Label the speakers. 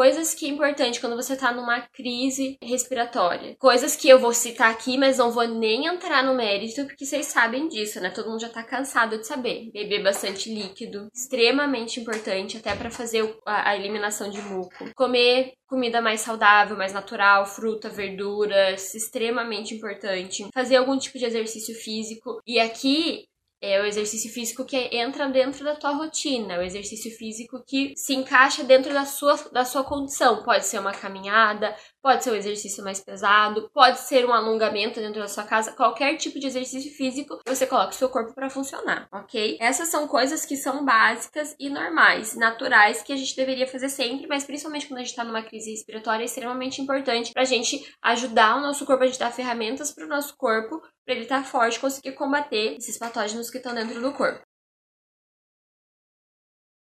Speaker 1: Coisas que é importante quando você tá numa crise respiratória. Coisas que eu vou citar aqui, mas não vou nem entrar no mérito, porque vocês sabem disso, né? Todo mundo já tá cansado de saber. Beber bastante líquido, extremamente importante, até para fazer a, eliminação de muco. Comer comida mais saudável, mais natural, fruta, verduras, extremamente importante. Fazer algum tipo de exercício físico. E aqui é o exercício físico que entra dentro da tua rotina, é o exercício físico que se encaixa dentro da sua, da sua condição. Pode ser uma caminhada, pode ser um exercício mais pesado, pode ser um alongamento dentro da sua casa, qualquer tipo de exercício físico você coloque o seu corpo para funcionar, ok? Essas são coisas que são básicas e normais, naturais, que a gente deveria fazer sempre, mas principalmente quando a gente tá numa crise respiratória, é extremamente importante pra gente ajudar o nosso corpo, a gente dar ferramentas pro nosso corpo para ele estar tá forte conseguir combater esses patógenos que estão dentro do corpo.